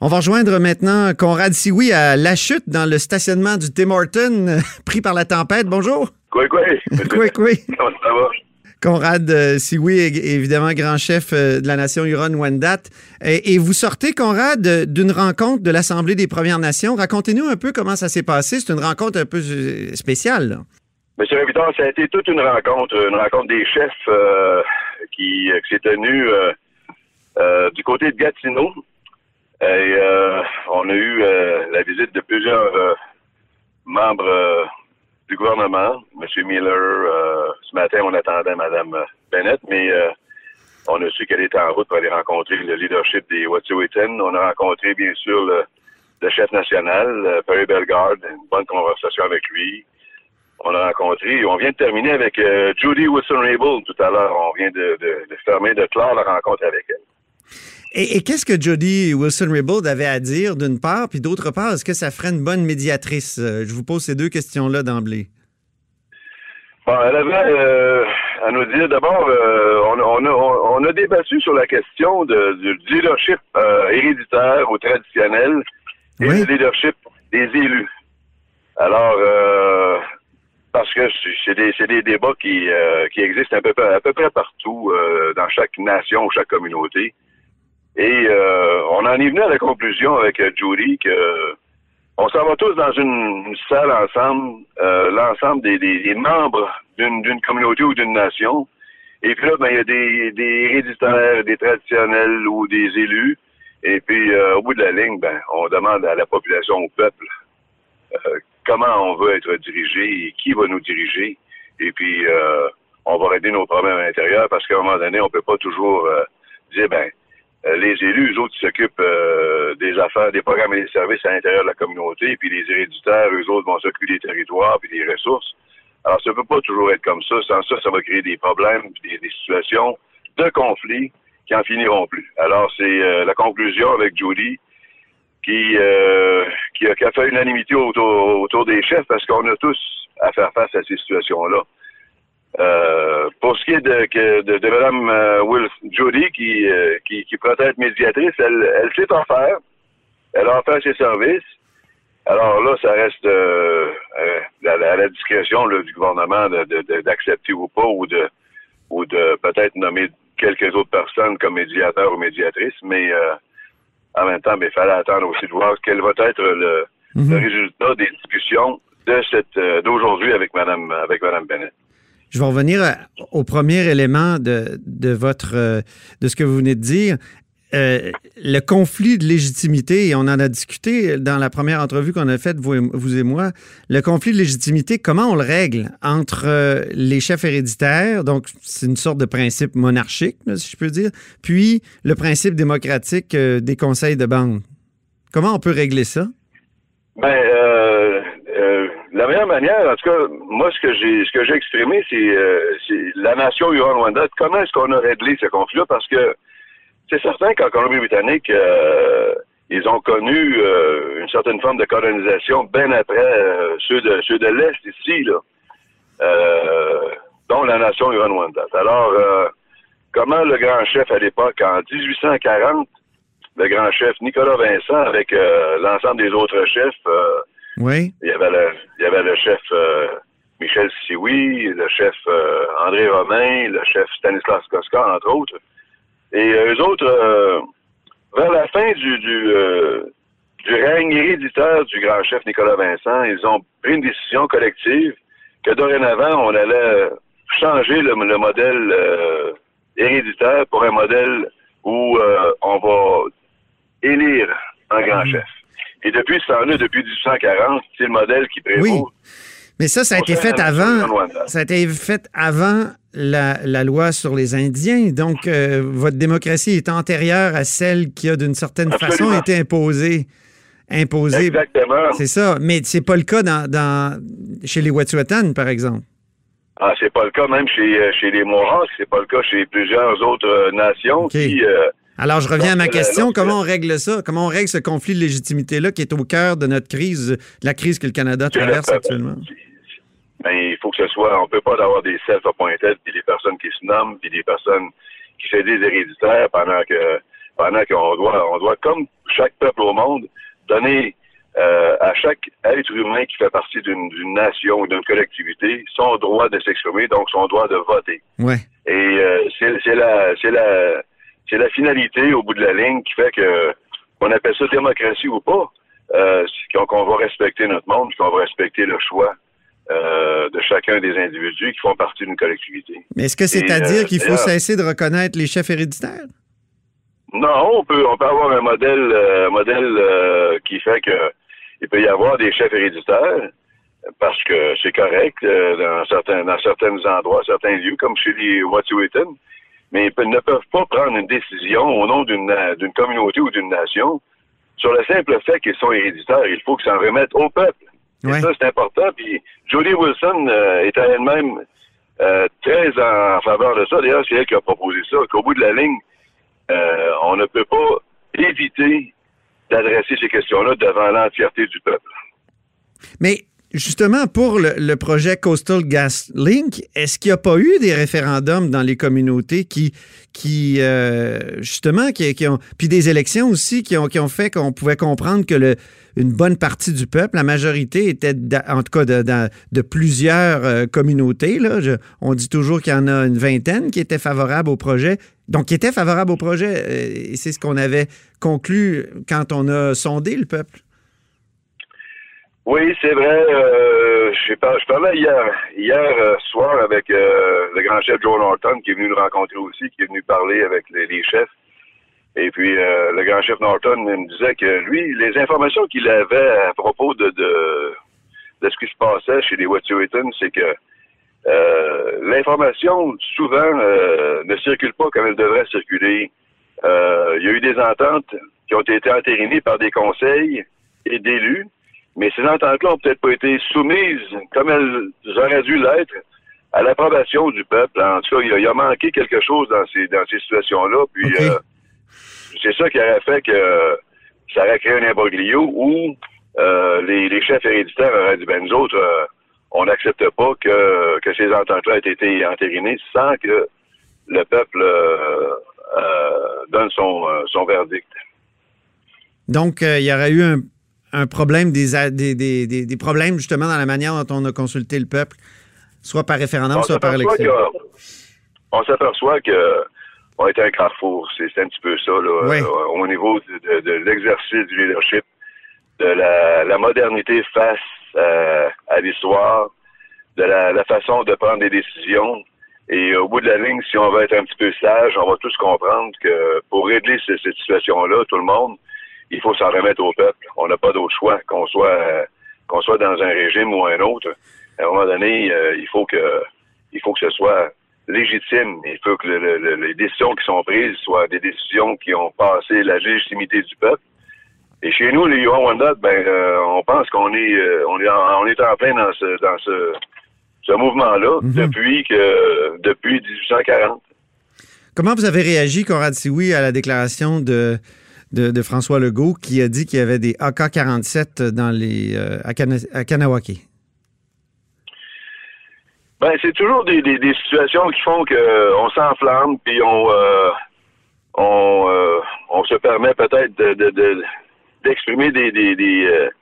On va rejoindre maintenant Conrad Sioui à La Chute dans le stationnement du Tim Horton pris par la tempête. Bonjour. Quoi, quoi? Quoi, quoi? Comment ça va? Conrad euh, Sioui, évidemment grand chef euh, de la nation Huron-Wendat. Et, et vous sortez, Conrad, d'une rencontre de l'Assemblée des Premières Nations. Racontez-nous un peu comment ça s'est passé. C'est une rencontre un peu euh, spéciale. là. Monsieur Révidard, ça a été toute une rencontre, une rencontre des chefs euh, qui, qui s'est tenue du côté de Gatineau. Et euh, on a eu euh, la visite de plusieurs euh, membres du gouvernement. Monsieur Miller, ce matin, on attendait Mme Bennett, mais on a su qu'elle était en route pour aller rencontrer le leadership des Wet'suwet'en. On a rencontré, bien sûr, le, le chef national, Perry Bellegarde, une bonne conversation avec lui. On a rencontré, on vient de terminer avec euh, Judy Wilson-Raybould tout à l'heure. On vient de, de, de fermer, de clore la rencontre avec elle. Et, et qu'est-ce que Jody Wilson-Raybould avait à dire, d'une part, puis d'autre part, est-ce que ça ferait une bonne médiatrice? Euh, Je vous pose ces deux questions-là d'emblée. Bon, elle avait euh, à nous dire d'abord, euh, on, a- on, a, on a débattu sur la question de, du leadership euh, héréditaire ou traditionnel et Oui. du leadership des élus. Alors, parce que c'est- des, c'est des débats qui, qui existent à peu, près- à peu près partout dans chaque nation ou chaque communauté. Et euh, on en est venu à la conclusion avec euh, Judy que on s'en va tous dans une, salle ensemble, euh, l'ensemble des, des- des membres d'une communauté ou d'une nation. Et puis là, ben, il y a des, des héréditaires, des traditionnels ou des élus. Et puis, euh, au bout de la ligne, ben, on demande à la population, au peuple, euh, comment on veut être dirigé et qui va nous diriger. Et puis, euh, on va régler nos problèmes à l'intérieur parce qu'à un moment donné, on peut pas toujours euh, dire, ben, les élus, eux autres, s'occupent euh, des affaires, des programmes et des services à l'intérieur de la communauté, puis les héréditaires, eux autres, vont s'occuper des territoires puis des ressources. Alors, ça peut pas toujours être comme ça. Sans ça, ça va créer des problèmes, des, des situations de conflit qui en finiront plus. Alors, c'est euh, la conclusion avec Judy qui, euh, a, qui a fait unanimité autour, autour des chefs parce qu'on a tous à faire face à ces situations-là. Euh, pour ce qui est de, que- de, de Mme euh, Will Judy, qui, euh, qui, qui être médiatrice, elle, elle sait en faire. Elle a offert ses services. Alors là, ça reste euh, à, la, discrétion là, du gouvernement de- d'accepter ou pas, ou de ou de peut-être nommer quelques autres personnes comme médiateurs ou médiatrices, mais euh, en même temps, il fallait attendre aussi de voir quel va être le, le résultat des discussions de cette euh, d'aujourd'hui avec Madame avec Madame Bennett. Je vais revenir à- au premier élément de, de votre euh, de ce que vous venez de dire. Euh, le conflit de légitimité, et on en a discuté dans la première entrevue qu'on a faite, vous et, vous et moi, le conflit de légitimité, comment on le règle entre euh, les chefs héréditaires, donc c'est une sorte de principe monarchique, si je peux dire, puis le principe démocratique euh, des conseils de bande. Comment on peut régler ça? Ben, euh, euh, la meilleure manière, en tout cas, moi, ce que j'ai, ce que j'ai exprimé, c'est, euh, la nation Huron-Rwanda. Comment est-ce qu'on a réglé ce conflit-là? Parce que c'est certain qu'en Colombie-Britannique, euh, ils ont connu euh, une certaine forme de colonisation bien après euh, ceux de ceux de l'Est ici, là, euh, dont la nation Huron-Rwanda. Alors, euh, comment le grand chef à l'époque, en 1840, le grand chef Nicolas Vincent, avec l'ensemble des autres chefs, Oui. il y avait le, il y avait le chef euh, Michel Sioui, le chef euh, André Romain, le chef Stanislas Koska, entre autres. Et euh, eux autres, vers la fin du, du, du règne héréditaire du grand chef Nicolas Vincent, ils ont pris une décision collective que dorénavant, on allait changer le, le modèle euh, héréditaire pour un modèle où euh, on va élire un grand chef. Et depuis ce temps-là, depuis 1840, c'est le modèle qui prévaut. Oui. Mais ça, ça a été fait nation avant. Ça a été fait avant la, la, loi sur les Indiens. Donc, euh, votre démocratie est antérieure à celle qui a d'une certaine façon été imposée. imposée. Exactement. C'est ça. Mais c'est pas le cas dans, dans, chez les Wet'suwet'en, par exemple. Ah, c'est pas le cas même chez, euh, chez les Mohawks, c'est pas le cas chez plusieurs autres euh, nations qui. Euh, Alors, je reviens à ma question. Comment on règle ça? Comment on règle ce conflit de légitimité-là qui est au cœur de notre crise, de la crise que le Canada traverse actuellement? Ben, il faut que ce soit, on peut pas avoir des self-appointed, puis des personnes qui se nomment, puis des personnes qui se disent héréditaires pendant que, pendant qu'on doit, on doit, comme chaque peuple au monde, donner euh, à chaque être humain qui fait partie d'une nation ou d'une collectivité son droit de s'exprimer, donc son droit de voter. Ouais. Et euh, c'est la c'est la c'est la finalité au bout de la ligne qui fait que on appelle ça démocratie ou pas, euh, qu'on va respecter notre monde, qu'on va respecter le choix euh, de chacun des individus qui font partie d'une collectivité. Mais est-ce que c'est à dire qu'il faut cesser de reconnaître les chefs héréditaires? Non, on peut on peut avoir un modèle modèle qui fait que il peut y avoir des chefs héréditaires parce que c'est correct euh, dans certains dans certains endroits, certains lieux, comme chez les Wet'suwet'en, mais ils ne peuvent pas prendre une décision au nom d'une d'une communauté ou d'une nation sur le simple fait qu'ils sont héréditaires. Il faut qu'ils s'en remettent au peuple. Et ça, c'est important. Puis Jodie Wilson euh, est elle-même euh, très en faveur de ça. D'ailleurs, c'est elle qui a proposé ça, qu'au bout de la ligne, on ne peut pas éviter d'adresser ces questions-là devant l'entièreté du peuple. Mais justement, pour le, projet Coastal Gas Link, est-ce qu'il n'y a pas eu des référendums dans les communautés qui, euh, justement, qui, ont, puis des élections aussi qui ont, fait qu'on pouvait comprendre que une bonne partie du peuple, la majorité était, en tout cas, de, plusieurs euh, communautés. On dit toujours qu'il y en a une vingtaine qui étaient favorables au projet. Donc, qui étaient favorables au projet. Euh, et c'est ce qu'on avait conclu quand on a sondé le peuple. Oui, c'est vrai. Euh, je, parlais hier, hier soir avec le grand chef Joe Norton qui est venu nous rencontrer aussi, qui est venu parler avec les chefs. Et puis, euh, le grand chef Norton me disait que lui, les informations qu'il avait à propos de, de, ce qui se passait chez les Wet'suwet'en, c'est que euh, l'information, souvent, euh, ne circule pas comme elle devrait circuler. il y a eu des ententes qui ont été entérinées par des conseils et d'élus, mais ces ententes-là n'ont peut-être pas été soumises comme elles auraient dû l'être à l'approbation du peuple. En tout cas, il a, manqué quelque chose dans ces, dans ces situations-là. Puis, c'est ça qui aurait fait que ça aurait créé un imbroglio où euh, les, chefs héréditaires auraient dit, ben nous autres, euh, on n'accepte pas que, que ces ententes-là aient été entérinées sans que le peuple euh, donne son, son verdict. Donc, il y aurait eu un, problème, des, des, des, des, problèmes justement dans la manière dont on a consulté le peuple, soit par référendum, soit par élection. On s'aperçoit que on est un carrefour. C'est un petit peu ça, là, euh, au niveau de, l'exercice du leadership, de la, modernité face à l'histoire, de la, façon de prendre des décisions. Et au bout de la ligne, si on veut être un petit peu sage, on va tous comprendre que pour régler cette, situation-là, tout le monde, il faut s'en remettre au peuple. On n'a pas d'autre choix, qu'on soit qu'on soit dans un régime ou un autre. À un moment donné, euh, il faut que il faut que ce soit légitime. Il faut que les décisions qui sont prises soient des décisions qui ont passé la légitimité du peuple. Et chez nous, les Yuan ben, euh, on pense qu'on est, euh, on est, en, on est en plein dans ce, dans ce, ce mouvement-là mhm. depuis que, depuis 1840. Comment vous avez réagi, Conrad Sioui, à la déclaration de, de, François Legault qui a dit qu'il y avait des AK-47 dans les, euh, à, à Kanawaki? Ben, c'est toujours des, situations qui font que euh, s'enflamme, puis on euh, euh, on se permet peut-être de, de, d'exprimer des des des,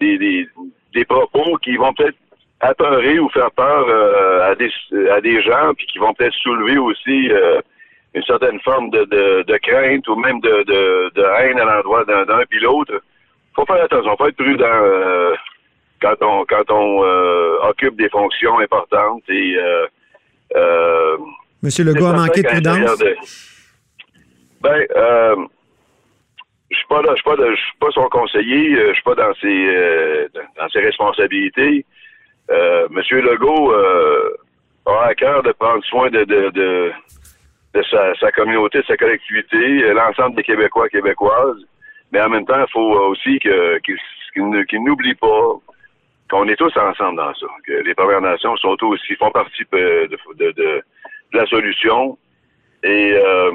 des, des, propos qui vont peut-être apeurer ou faire peur à des à des gens, puis qui vont peut-être soulever aussi une certaine forme de, de, de, crainte ou même de, de, haine à l'endroit d'un, puis l'autre. Faut faire attention, faut être prudent quand on quand on euh, occupe des fonctions importantes et euh, euh, Monsieur Legault a manqué de prudence? Ben, je suis pas là, je suis pas, je suis pas son conseiller, je suis pas dans ses dans ses responsabilités. Monsieur Legault a à cœur de prendre soin de, de, de, sa, communauté, de sa collectivité, l'ensemble des Québécois, Québécoises. Mais en même temps, il faut aussi qu'ils n'oublient pas qu'on est tous ensemble dans ça, que les Premières Nations sont aussi font partie de, de, de la solution. Et euh,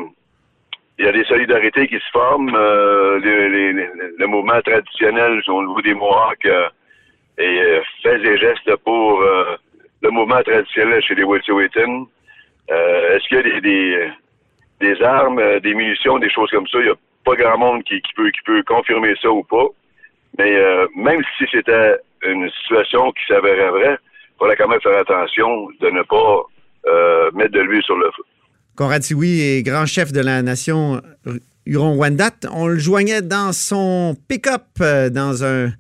il y a des solidarités qui se forment. Euh, le mouvement traditionnel au niveau des Mohawks euh, et, fait des gestes pour le mouvement traditionnel chez les Wet'suwet'en. Est-ce qu'il y a des, armes, des munitions, des choses comme ça? Il n'y a pas grand monde qui, peut, confirmer ça ou pas. Mais même si c'était une situation qui s'avérait vraie, il faudrait quand même faire attention de ne pas mettre de l'huile sur le feu. Conrad Siwi est grand chef de la nation Huron-Wendat. On le joignait dans son pick-up euh, dans un